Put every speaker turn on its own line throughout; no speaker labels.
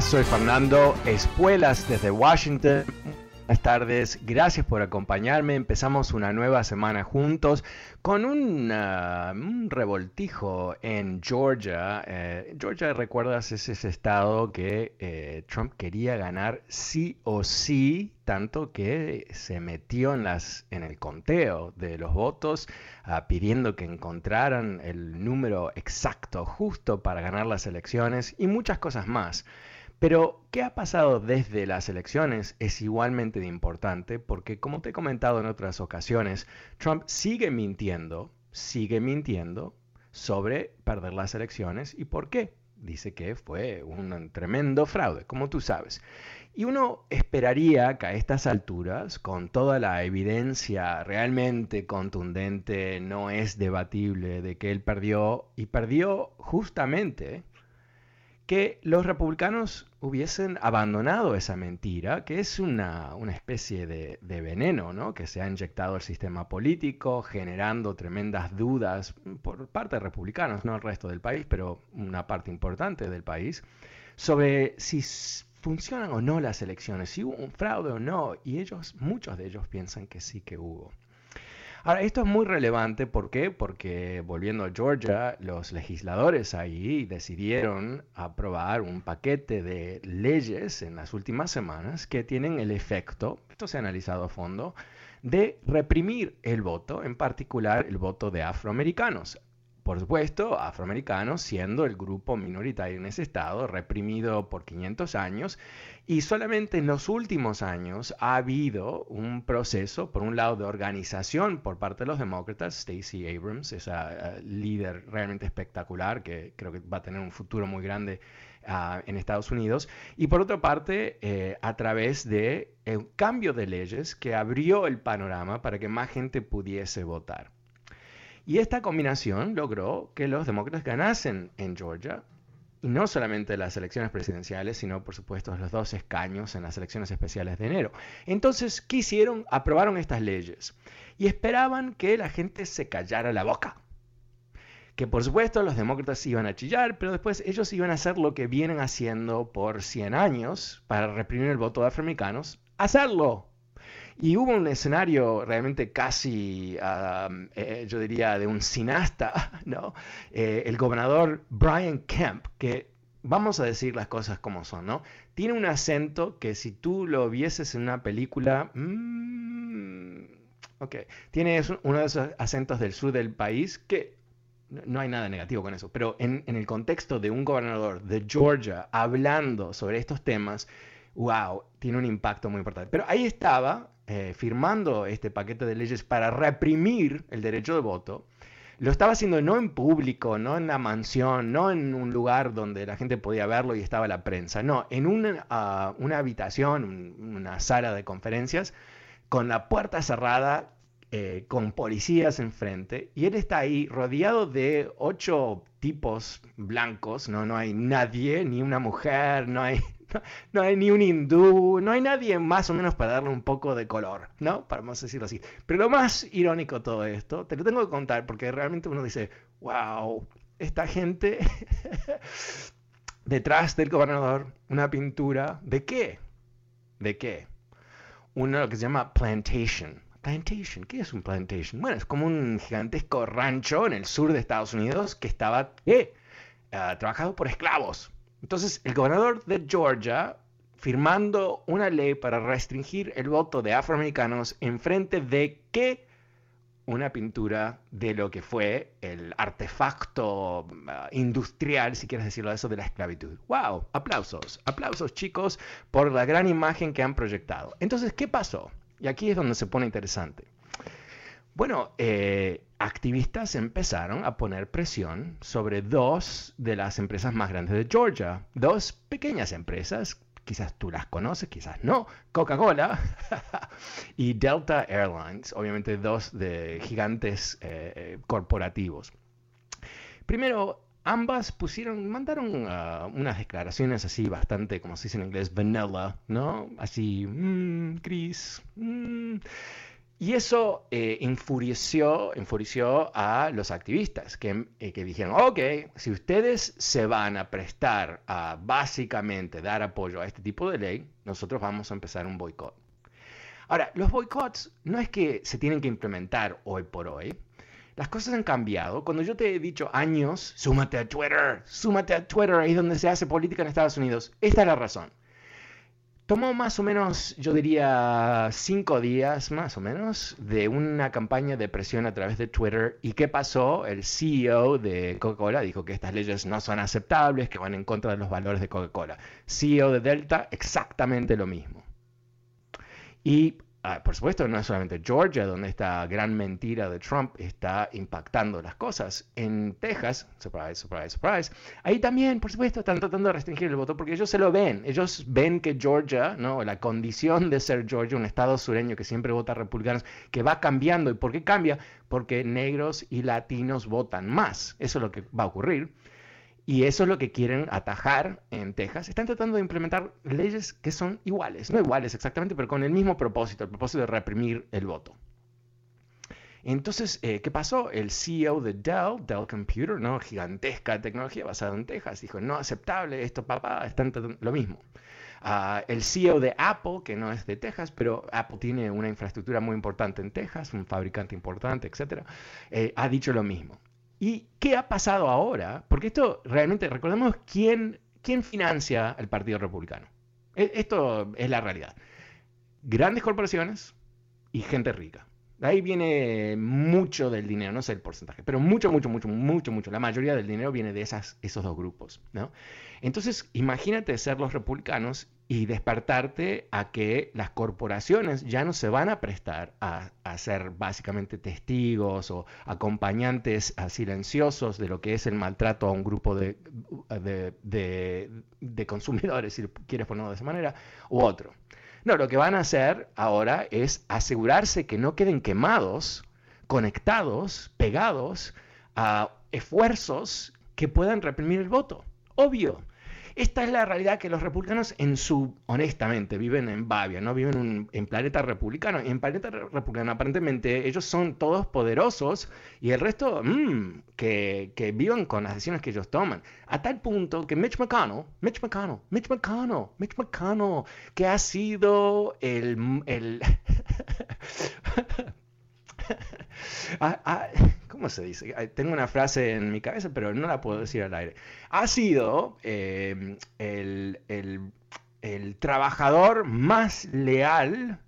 Soy Fernando Espuelas desde Washington. Buenas tardes, gracias por acompañarme. Empezamos una nueva semana juntos con un, revoltijo en Georgia. Eh, Georgia, recuerdas, es ese estado que eh, Trump quería ganar sí o sí, tanto que se metió en, las, en el conteo de los votos, uh, pidiendo que encontraran el número exacto, justo para ganar las elecciones y muchas cosas más. Pero, ¿qué ha pasado desde las elecciones? Es igualmente importante porque, como te he comentado en otras ocasiones, Trump sigue mintiendo, sigue mintiendo sobre perder las elecciones y por qué. Dice que fue un tremendo fraude, como tú sabes. Y uno esperaría que a estas alturas, con toda la evidencia realmente contundente, no es debatible de que él perdió y perdió justamente que los republicanos hubiesen abandonado esa mentira, que es una, una especie de, de, veneno ¿no? que se ha inyectado al sistema político, generando tremendas dudas por parte de republicanos, no el resto del país, pero una parte importante del país, sobre si funcionan o no las elecciones, si hubo un fraude o no, y ellos, muchos de ellos piensan que sí que hubo. Ahora, esto es muy relevante, ¿por qué? Porque volviendo a Georgia, los legisladores ahí decidieron aprobar un paquete de leyes en las últimas semanas que tienen el efecto, esto se ha analizado a fondo, de reprimir el voto, en particular el voto de afroamericanos por supuesto, afroamericanos siendo el grupo minoritario en ese estado, reprimido por 500 años, y solamente en los últimos años ha habido un proceso, por un lado, de organización por parte de los demócratas, Stacey Abrams, esa uh, líder realmente espectacular que creo que va a tener un futuro muy grande uh, en Estados Unidos, y por otra parte, eh, a través de un cambio de leyes que abrió el panorama para que más gente pudiese votar. Y esta combinación logró que los demócratas ganasen en Georgia, y no solamente las elecciones presidenciales, sino por supuesto los dos escaños en las elecciones especiales de enero. Entonces, ¿qué hicieron? Aprobaron estas leyes y esperaban que la gente se callara la boca. Que por supuesto los demócratas iban a chillar, pero después ellos iban a hacer lo que vienen haciendo por 100 años para reprimir el voto de afroamericanos, hacerlo y hubo un escenario realmente casi, eh, yo diría, de un cineasta, ¿no? Eh, el gobernador Brian Kemp, que vamos a decir las cosas como son, ¿no? Tiene un acento que si tú lo vieses en una película, mmm, ok, tiene uno de esos acentos del sur del país que no hay nada negativo con eso, pero en, el contexto de un gobernador de Georgia hablando sobre estos temas, wow, tiene un impacto muy importante. Pero ahí estaba eh, firmando este paquete de leyes para reprimir el derecho de voto, lo estaba haciendo no en público, no en la mansión, no en un lugar donde la gente podía verlo y estaba la prensa, no, en una, una habitación, una sala de conferencias, con la puerta cerrada, eh, con policías enfrente, y él está ahí rodeado de ocho tipos blancos, no, no hay nadie, ni una mujer, no hay no hay ni un hindú, no hay nadie más o menos para darle un poco de color, ¿no? Para decirlo así. Pero lo más irónico de todo esto, te lo tengo que contar porque realmente uno dice, wow, esta gente detrás del gobernador, una pintura, ¿de qué? ¿De qué? Uno lo que se llama plantation. plantation. ¿Qué es un plantation? Bueno, es como un gigantesco rancho en el sur de Estados Unidos que estaba eh, trabajado por esclavos. Entonces, el gobernador de Georgia firmando una ley para restringir el voto de afroamericanos en frente de qué una pintura de lo que fue el artefacto uh, industrial, si quieres decirlo eso, de la esclavitud. ¡Wow! Aplausos, aplausos chicos por la gran imagen que han proyectado. Entonces, ¿qué pasó? Y aquí es donde se pone interesante. Bueno, eh, activistas empezaron a poner presión sobre dos de las empresas más grandes de Georgia, dos pequeñas empresas quizás tú las conoces, quizás no, Coca-Cola y Delta Airlines, obviamente dos de gigantes eh, eh, corporativos. Primero, ambas pusieron, mandaron ah, unas declaraciones así bastante, como se dice en inglés, vanilla, ¿no? Así, mmm. Y eso eh, enfureció, a los activistas que, eh, que, dijeron, ok, si ustedes se van a prestar a básicamente dar apoyo a este tipo de ley, nosotros vamos a empezar un boicot. Ahora, los boicots no es que se tienen que implementar hoy por hoy. Las cosas han cambiado. Cuando yo te he dicho años, súmate a Twitter, súmate a Twitter, ahí es donde se hace política en Estados Unidos. Esta es la razón. Tomó más o menos, yo diría, cinco días más o menos de una campaña de presión a través de Twitter. ¿Y qué pasó? El CEO de Coca-Cola dijo que estas leyes no son aceptables, que van en contra de los valores de Coca-Cola. CEO de Delta, exactamente lo mismo. Y Ah, por supuesto, no es solamente Georgia donde esta gran mentira de Trump está impactando las cosas. En Texas, surprise, surprise, surprise, ahí también, por supuesto, están tratando de restringir el voto porque ellos se lo ven. Ellos ven que Georgia, ¿no? la condición de ser Georgia, un estado sureño que siempre vota republicanos, que va cambiando. ¿Y por qué cambia? Porque negros y latinos votan más. Eso es lo que va a ocurrir. Y eso es lo que quieren atajar en Texas. Están tratando de implementar leyes que son iguales, no iguales exactamente, pero con el mismo propósito, el propósito de reprimir el voto. Entonces, eh, ¿qué pasó? El CEO de Dell, Dell Computer, ¿no? gigantesca tecnología basada en Texas, dijo, no aceptable, esto papá, están lo mismo. Ah, el CEO de Apple, que no es de Texas, pero Apple tiene una infraestructura muy importante en Texas, un fabricante importante, etc., eh, ha dicho lo mismo. ¿Y qué ha pasado ahora? Porque esto realmente, recordemos quién, quién financia el Partido Republicano. E, esto es la realidad. Grandes corporaciones y gente rica. ahí viene mucho del dinero, no sé el porcentaje, pero mucho, mucho, mucho, mucho, mucho. La mayoría del dinero viene de esas, esos dos grupos. ¿no? Entonces, imagínate ser los republicanos y despertarte a que las corporaciones ya no se van a prestar a, ser básicamente testigos o acompañantes silenciosos de lo que es el maltrato a un grupo de, de, consumidores, si quieres ponerlo de esa manera, u otro. No, lo que van a hacer ahora es asegurarse que no queden quemados, conectados, pegados a esfuerzos que puedan reprimir el voto. Obvio. Esta es la realidad que los republicanos en su, honestamente, viven en Bavia, no viven en planeta republicano. Y en planeta republicano aparentemente ellos son todos poderosos y el resto mm, que, que vivan con las decisiones que ellos toman. A tal punto que Mitch McConnell, Mitch McConnell, Mitch McConnell, Mitch McConnell, que ha sido el... el ¿Cómo se dice? Tengo una frase en mi cabeza, pero no la puedo decir al aire. Ha sido em, el, trabajador más leal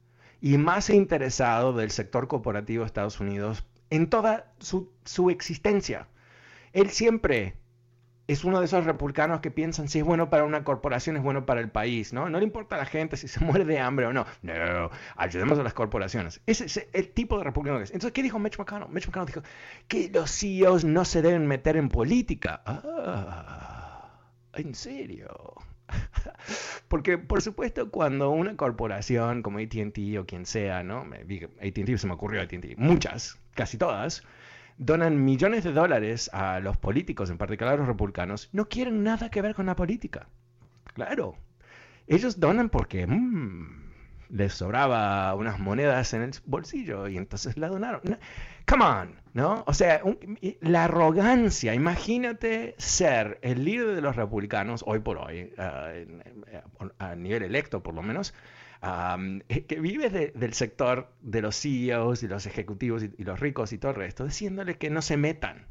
y más interesado del sector corporativo de Estados Unidos en toda su, su existencia. Él siempre es uno de esos republicanos que piensan si es bueno para una corporación es bueno para el país, ¿no? No le importa a la gente si se muere de hambre o no. No, ayudemos a las corporaciones. Ese es el tipo de republicano que es. Entonces, ¿qué dijo Mitch McConnell? Mitch McConnell dijo que los CEOs no se deben meter en política. Ah, ¿en serio? Porque, por supuesto, cuando una corporación como ATT o quien sea, ¿no? ATT se me ocurrió ATT, muchas, casi todas, donan millones de dólares a los políticos, en particular a los republicanos, no quieren nada que ver con la política. Claro. Ellos donan porque mm, les sobraba unas monedas en el bolsillo y entonces la donaron. come on, ¿no? O sea, la arrogancia, imagínate ser el líder de los republicanos hoy por hoy, a nivel electo por lo menos, que vive del sector de los CEOs y los ejecutivos y, los ricos y todo el resto, diciéndole que no se metan.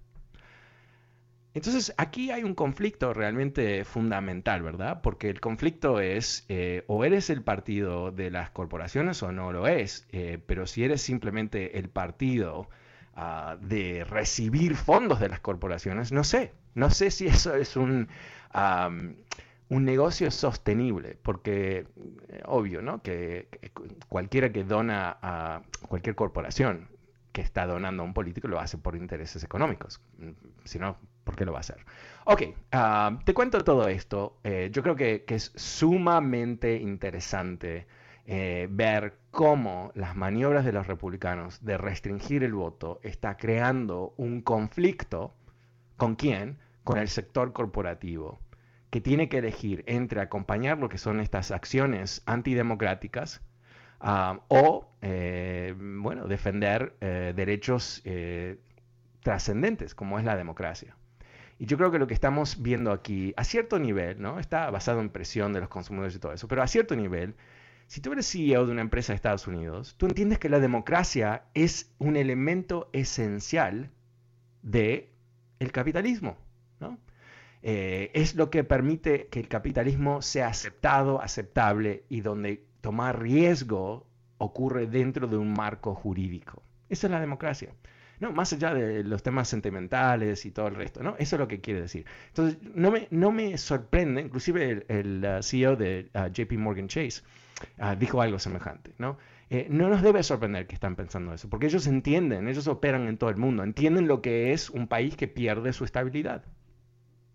Entonces aquí hay un conflicto realmente fundamental, ¿verdad? Porque el conflicto es eh, o eres el partido de las corporaciones o no lo es, eh, pero si eres simplemente el partido ah, de recibir fondos de las corporaciones, no sé, no sé si eso es un un negocio sostenible, porque eh, obvio, ¿no? Que, cualquiera que dona a cualquier corporación que está donando a un político lo hace por intereses económicos. Mm, si no, ¿por qué lo va a hacer? Ok, ah, te cuento todo esto. Eh, yo creo que, es sumamente interesante eh, ver cómo las maniobras de los republicanos de restringir el voto está creando un conflicto. ¿Con quién? Con el sector corporativo tiene que elegir entre acompañar lo que son estas acciones antidemocráticas ah, o, eh, bueno, defender eh, derechos eh, trascendentes, como es la democracia. Y yo creo que lo que estamos viendo aquí, a cierto nivel, ¿no? Está basado en presión de los consumidores y todo eso, pero a cierto nivel, si tú eres CEO de una empresa de Estados Unidos, tú entiendes que la democracia es un elemento esencial de el capitalismo. Eh, es lo que permite que el capitalismo sea aceptado, aceptable y donde tomar riesgo ocurre dentro de un marco jurídico. Esa es la democracia. No, más allá de los temas sentimentales y todo el resto, ¿no? Eso es lo que quiere decir. Entonces, no me, no me sorprende, inclusive el, uh, CEO de uh, JP Morgan Chase uh, dijo algo semejante, ¿no? Eh, no nos debe sorprender que están pensando eso, porque ellos entienden, ellos operan en todo el mundo, entienden lo que es un país que pierde su estabilidad.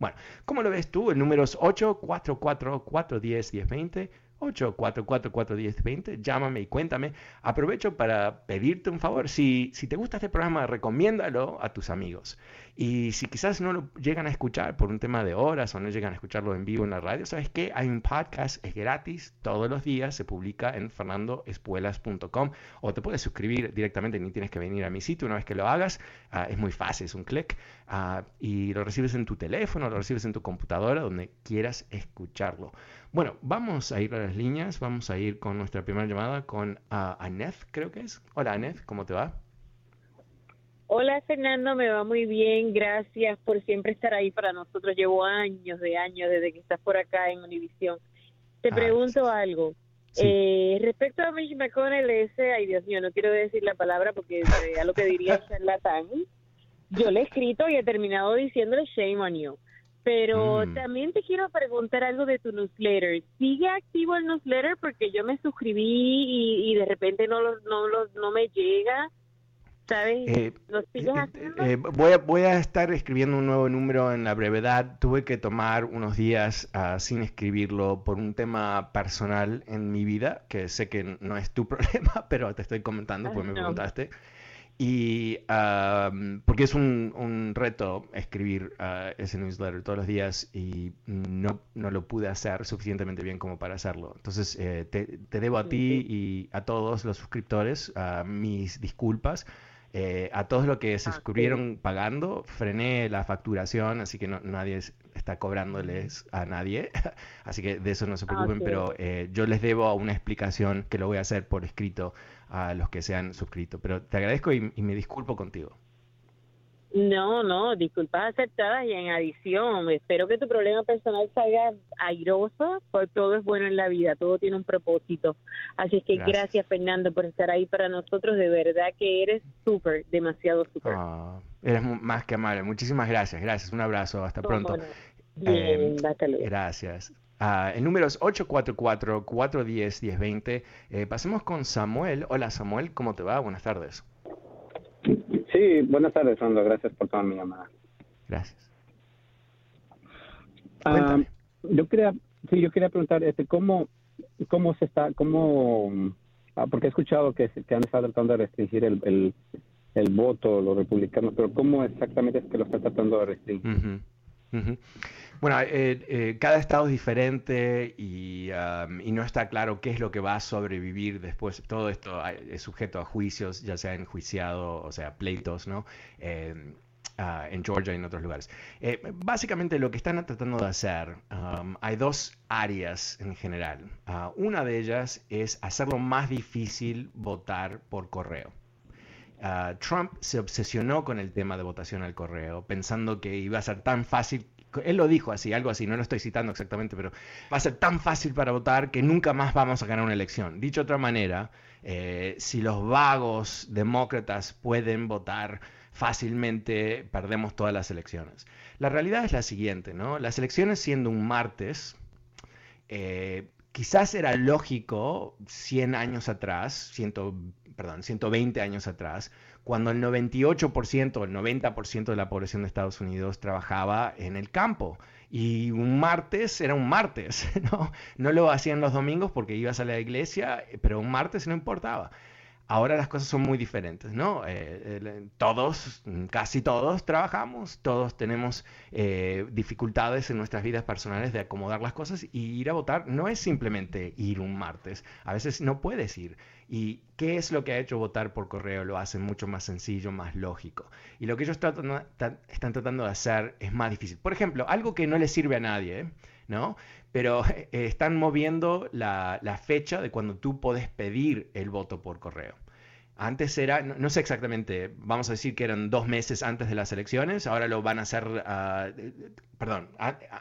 Bueno, ¿cómo lo ves tú? El número es 844-410-1020. 844-410-20. Llámame y cuéntame. Aprovecho para pedirte un favor. Si, si te gusta este programa, recomiéndalo a tus amigos. Y si quizás no lo llegan a escuchar por un tema de horas o no llegan a escucharlo en vivo en la radio, ¿sabes qué? Hay un podcast, es gratis, todos los días, se publica en fernandoespuelas.com o te puedes suscribir directamente, ni tienes que venir a mi sitio una vez que lo hagas. Ah, es muy fácil, es un clic ah, y lo recibes en tu teléfono, lo recibes en tu computadora, donde quieras escucharlo. Bueno, vamos a ir a las líneas, vamos a ir con nuestra primera llamada con uh, Anef, creo que es. Hola Anef, ¿cómo te va?
Hola Fernando, me va muy bien, gracias por siempre estar ahí para nosotros. Llevo años de años desde que estás por acá en Univisión. Te ah, pregunto algo. Eh, respecto a Mitch McConnell, ese, ay Dios mío, no quiero decir la palabra porque a lo que diría charlatán. Yo le he escrito y he terminado diciéndole shame on you. Pero mm. también te quiero preguntar algo de tu newsletter. ¿Sigue activo el newsletter? Porque yo me suscribí y, de repente no, lo, no, lo, no me llega. ¿Sabes? Eh,
eh, eh, voy, a, voy a estar escribiendo un nuevo número en la brevedad. Tuve que tomar unos días uh, sin escribirlo por un tema personal en mi vida, que sé que no es tu problema, pero te estoy comentando, pues me preguntaste. Y porque es un, un reto escribir uh, ese newsletter todos los días y no, no, lo pude hacer suficientemente bien como para hacerlo. Entonces te, te, debo a ti y a todos los suscriptores mis disculpas. Eh, a todos los que se ah, suscribieron pagando, frené la facturación, así que no, nadie está cobrándoles a nadie. así que de eso no se ah, preocupen, pero eh, yo les debo una explicación que lo voy a hacer por escrito a los que se han suscrito. Pero te agradezco y me disculpo contigo.
No, no, disculpas aceptadas y en adición, espero que tu problema personal salga airoso, porque todo es bueno en la vida, todo tiene un propósito. Así es que gracias, Fernando por estar ahí para nosotros, de verdad que eres súper, demasiado súper.
Ah, eres más que amable, muchísimas gracias, gracias, un abrazo, hasta pronto.
Bien, eh,
gracias. Uh, el número es 844-410-1020. Eh, pasemos con Samuel. Hola Samuel, ¿cómo te va? Buenas tardes.
Sí, buenas tardes, Sandro. Gracias por tomar mi llamada.
Gracias.
Ah, yo quería, sí, yo quería preguntar, este, ¿cómo, cómo se está, cómo, ah, porque he escuchado que, que han estado tratando de restringir el, el, el voto los republicanos, pero ¿cómo exactamente es que lo están tratando de restringir?
Bueno, eh, eh, cada estado es diferente y, no está claro qué es lo que va a sobrevivir después. Todo esto es sujeto a juicios, ya sea enjuiciado, o sea, pleitos, ¿no? Ah, en Georgia y en otros lugares. Eh, básicamente lo que están tratando de hacer, um, hay dos áreas en general. Ah, una de ellas es hacerlo más difícil votar por correo. Trump se obsesionó con el tema de votación al correo, pensando que iba a ser tan fácil él lo dijo así, algo así, no lo estoy citando exactamente, pero va a ser tan fácil para votar que nunca más vamos a ganar una elección. Dicho de otra manera, eh, si los vagos demócratas pueden votar fácilmente, perdemos todas las elecciones. La realidad es la siguiente, ¿no? Las elecciones siendo un martes, eh, quizás era lógico 100 años atrás, 100, perdón, 120 años atrás, cuando el 98% o el 90% de la población de Estados Unidos trabajaba en el campo. Y un martes era un martes, ¿no? No lo hacían los domingos porque ibas a la iglesia, pero un martes no importaba. Ahora las cosas son muy diferentes, ¿no? Eh, todos, casi todos trabajamos, todos tenemos eh, dificultades en nuestras vidas personales de acomodar las cosas y ir a votar no es simplemente ir un martes, a veces no puedes ir. ¿Y qué es lo que ha hecho votar por correo? Lo hace mucho más sencillo, más lógico. Y lo que ellos están tratando de hacer es más difícil. Por ejemplo, algo que no le sirve a nadie, ¿no? Pero eh, están moviendo la fecha de cuando tú puedes pedir el voto por correo. Antes era, no, sé exactamente, vamos a decir que eran dos meses antes de las elecciones, ahora lo van a hacer, ah, perdón,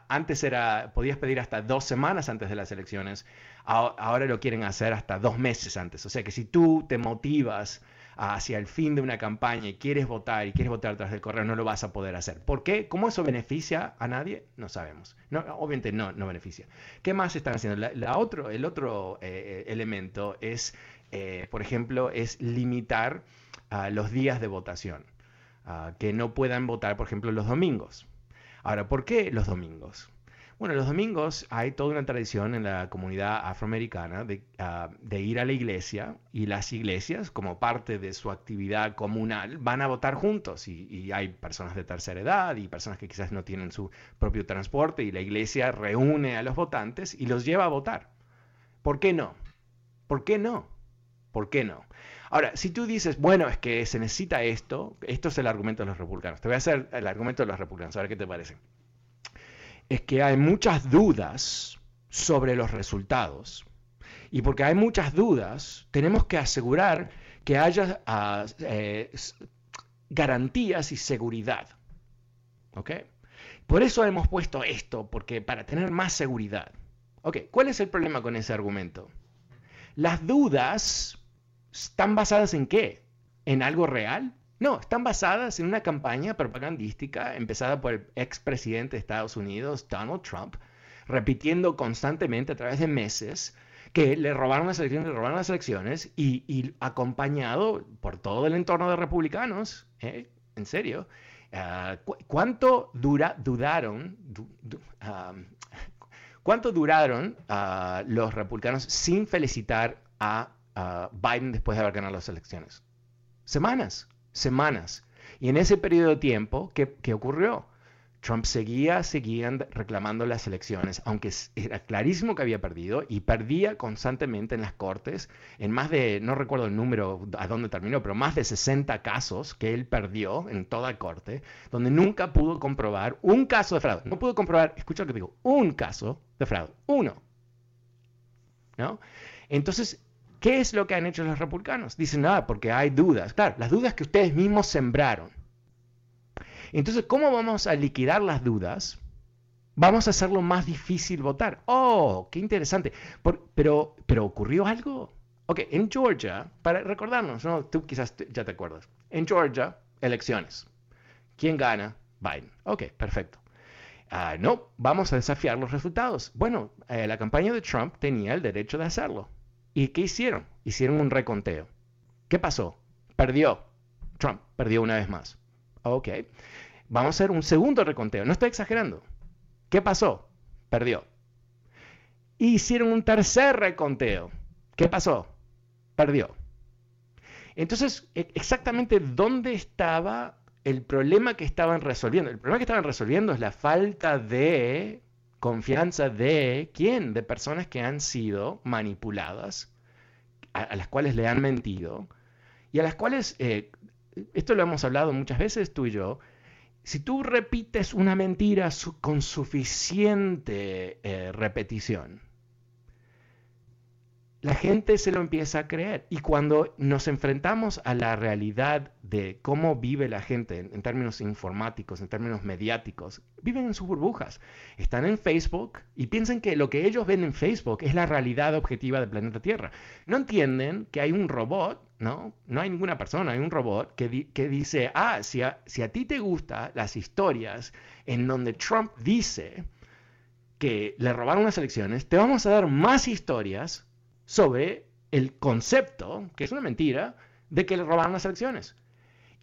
antes era, podías pedir hasta dos semanas antes de las elecciones, ahora lo quieren hacer hasta dos meses antes. O sea que si tú te motivas hacia el fin de una campaña y quieres votar y quieres votar tras del correo, no lo vas a poder hacer. ¿Por qué? ¿Cómo eso beneficia a nadie? No sabemos. No, obviamente no, no beneficia. ¿Qué más están haciendo? La, otro, el otro eh, elemento es eh, por ejemplo, es limitar ah, los días de votación, ah, que no puedan votar, por ejemplo, los domingos. Ahora, ¿por qué los domingos? Bueno, los domingos hay toda una tradición en la comunidad afroamericana de, ah, ir a la iglesia y las iglesias, como parte de su actividad comunal, van a votar juntos y, y, hay personas de tercera edad y personas que quizás no tienen su propio transporte y la iglesia reúne a los votantes y los lleva a votar. ¿Por qué no? ¿Por qué no? ¿Por qué no? Ahora, si tú dices, bueno, es que se necesita esto, esto es el argumento de los republicanos. Te voy a hacer el argumento de los republicanos, a ver qué te parece. Es que hay muchas dudas sobre los resultados. Y porque hay muchas dudas, tenemos que asegurar que haya ah, eh, garantías y seguridad. ¿Ok? Por eso hemos puesto esto, porque para tener más seguridad. Ok, ¿cuál es el problema con ese argumento? Las dudas ¿Están basadas en qué? ¿En algo real? No, están basadas en una campaña propagandística empezada por el expresidente de Estados Unidos, Donald Trump, repitiendo constantemente a través de meses que le robaron las elecciones, le robaron las elecciones y, acompañado por todo el entorno de republicanos, ¿eh? en serio, ah, ¿cuánto dura, dudaron, cuánto duraron ah, los republicanos sin felicitar a Biden después de haber ganado las elecciones. Semanas, semanas. Y en ese periodo de tiempo, ¿qué, qué ocurrió? Trump seguía, seguía reclamando las elecciones, aunque era clarísimo que había perdido y perdía constantemente en las cortes, en más de, no recuerdo el número a dónde terminó, pero más de 60 casos que él perdió en toda corte, donde nunca pudo comprobar un caso de fraude. No pudo comprobar, escucha lo que digo, un caso de fraude, uno. ¿No? Entonces, ¿Qué es lo que han hecho los republicanos? Dicen, nada, porque hay dudas. Claro, las dudas que ustedes mismos sembraron. Entonces, ¿cómo vamos a liquidar las dudas? Vamos a hacerlo más difícil votar. Oh, qué interesante. pero, pero ocurrió algo. Ok, en Georgia, para recordarnos, ¿no? tú quizás ya te acuerdas. En Georgia, elecciones. ¿Quién gana? Biden. Ok, perfecto. Ah, no, vamos a desafiar los resultados. Bueno, eh, la campaña de Trump tenía el derecho de hacerlo. ¿Y qué hicieron? Hicieron un reconteo. ¿Qué pasó? Perdió. Trump perdió una vez más. Ok. Vamos a hacer un segundo reconteo. No estoy exagerando. ¿Qué pasó? Perdió. Hicieron un tercer reconteo. ¿Qué pasó? Perdió. Entonces, e-, exactamente dónde estaba el problema que estaban resolviendo. El problema que estaban resolviendo es la falta de confianza de quién? De personas que han sido manipuladas, a, las cuales le han mentido y a las cuales, eh, esto lo hemos hablado muchas veces tú y yo, si tú repites una mentira con suficiente eh, repetición, la gente se lo empieza a creer. Y cuando nos enfrentamos a la realidad de cómo vive la gente en, términos informáticos, en términos mediáticos, viven en sus burbujas. Están en Facebook y piensan que lo que ellos ven en Facebook es la realidad objetiva del planeta Tierra. No entienden que hay un robot, ¿no? No hay ninguna persona, hay un robot que, que dice, ah, si a, si a ti te gustan las historias en donde Trump dice que le robaron las elecciones, te vamos a dar más historias sobre el concepto, que es una mentira, de que le robaron las elecciones.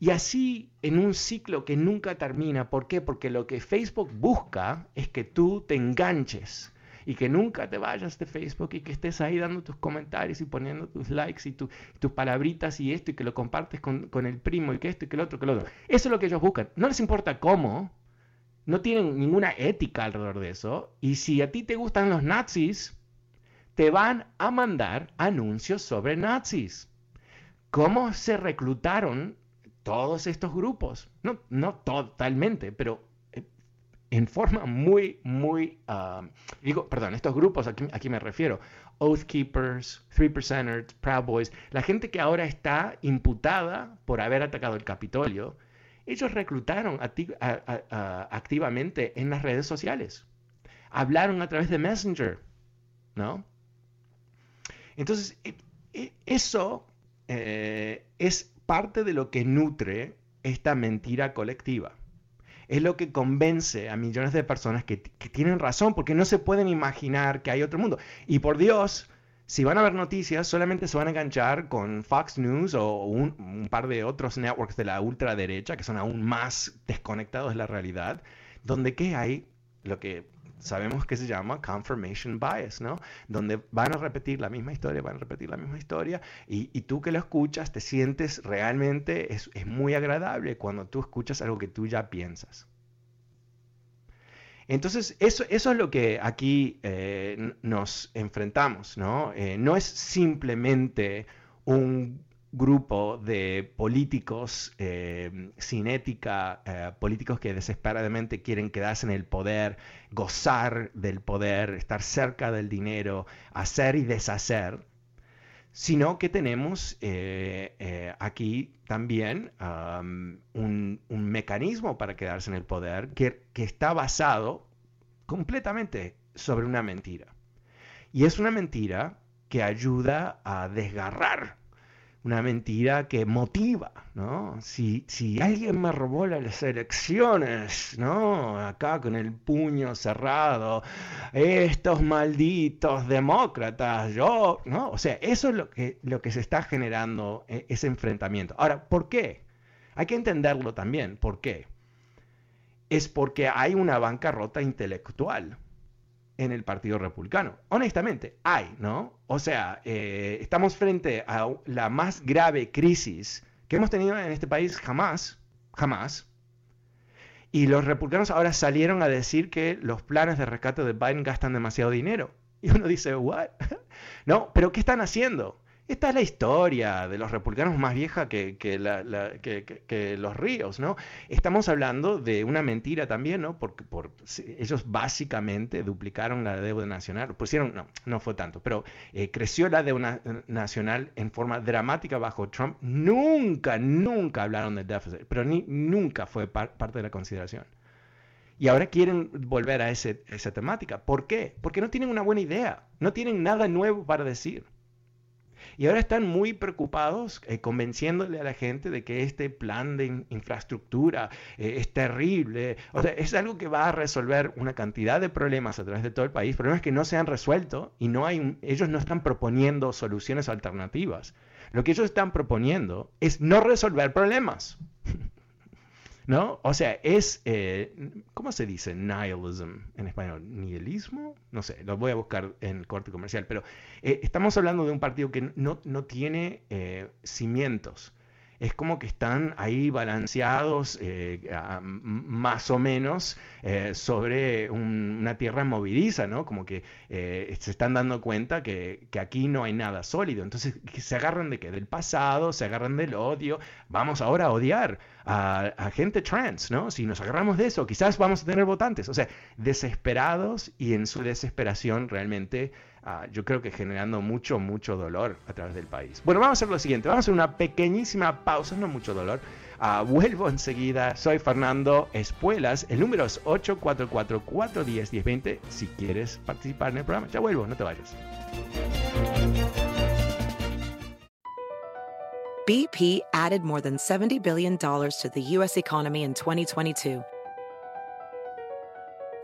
Y así en un ciclo que nunca termina. ¿Por qué? Porque lo que Facebook busca es que tú te enganches y que nunca te vayas de Facebook y que estés ahí dando tus comentarios y poniendo tus likes y tus palabritas y esto y que lo compartes con, con, el primo y que esto y que el otro, que lo otro. Eso es lo que ellos buscan. No les importa cómo, no tienen ninguna ética alrededor de eso. Y si a ti te gustan los nazis, te van a mandar anuncios sobre nazis. ¿Cómo se reclutaron todos estos grupos? No, no totalmente, pero eh, en forma muy, muy, ah, digo, perdón, estos grupos, aquí, aquí me refiero, Oath Keepers, Three Percenters, Proud Boys, la gente que ahora está imputada por haber atacado el Capitolio, ellos reclutaron activamente en las redes sociales. Hablaron a través de Messenger, ¿no? Entonces, e, e, eso eh, es parte de lo que nutre esta mentira colectiva. Es lo que convence a millones de personas que, tienen razón, porque no se pueden imaginar que hay otro mundo. Y por Dios, si van a ver noticias, solamente se van a enganchar con Fox News o un, un, par de otros networks de la ultraderecha que son aún más desconectados de la realidad, donde ¿qué hay? Lo que sabemos que se llama confirmation bias, ¿no? Donde van a repetir la misma historia, van a repetir la misma historia y, tú que lo escuchas te sientes realmente, es, muy agradable cuando tú escuchas algo que tú ya piensas. Entonces, eso, eso es lo que aquí eh, nos enfrentamos, ¿no? Eh, no es simplemente un grupo de políticos eh, sin ética, eh, políticos que desesperadamente quieren quedarse en el poder, gozar del poder, estar cerca del dinero, hacer y deshacer, sino que tenemos eh, aquí también un, mecanismo para quedarse en el poder que, que está basado completamente sobre una mentira. Y es una mentira que ayuda a desgarrar una mentira que motiva, ¿no? Si, si alguien me robó las elecciones, ¿no? Acá con el puño cerrado, estos malditos demócratas, yo, ¿no? O sea, eso es lo que, lo que se está generando, e, ese enfrentamiento. Ahora, ¿por qué? Hay que entenderlo también, ¿por qué? Es porque hay una bancarrota intelectual en el Partido Republicano. Honestamente, hay, ¿no? O sea, eh, estamos frente a la más grave crisis que hemos tenido en este país jamás, jamás. Y los republicanos ahora salieron a decir que los planes de rescate de Biden gastan demasiado dinero. Y uno dice, ¿what? no, pero ¿qué están haciendo? Esta es la historia de los republicanos más vieja que, los ríos, ¿no? Estamos hablando de una mentira también, ¿no? Porque por, ellos básicamente duplicaron la deuda nacional, pusieron, no, no fue tanto, pero eh, creció la deuda nacional en forma dramática bajo Trump. Nunca, nunca hablaron del déficit, pero ni, nunca fue parte de la consideración. Y ahora quieren volver a esa temática. ¿Por qué? Porque no tienen una buena idea, no tienen nada nuevo para decir. Y ahora están muy preocupados eh, convenciéndole a la gente de que este plan de infraestructura eh, es terrible. O sea, es algo que va a resolver una cantidad de problemas a través de todo el país, problemas que no se han resuelto y no hay, ellos no están proponiendo soluciones alternativas. Lo que ellos están proponiendo es no resolver problemas. ¿No? O sea, es, eh, ¿cómo se dice nihilism en español? ¿Nihilismo? No sé, lo voy a buscar en el corte comercial, pero eh, estamos hablando de un partido que no, no tiene eh, cimientos es como que están ahí balanceados eh, más o menos eh, sobre una tierra movediza, ¿no? Como que eh, se están dando cuenta que, que, aquí no hay nada sólido. Entonces, se agarran de qué? Del pasado, se agarran del odio. Vamos ahora a odiar a, gente trans, ¿no? Si nos agarramos de eso, quizás vamos a tener votantes. O sea, desesperados y en su desesperación realmente yo creo que generando mucho, mucho dolor a través del país. Bueno, vamos a hacer lo siguiente, vamos a hacer una pequeñísima pausa, no mucho dolor. Ah, vuelvo enseguida, soy Fernando Espuelas, el número es 844-410-1020 si quieres participar en el programa. Ya vuelvo, no te vayas.
BP added more than $70 billion to the U.S. economy in 2022.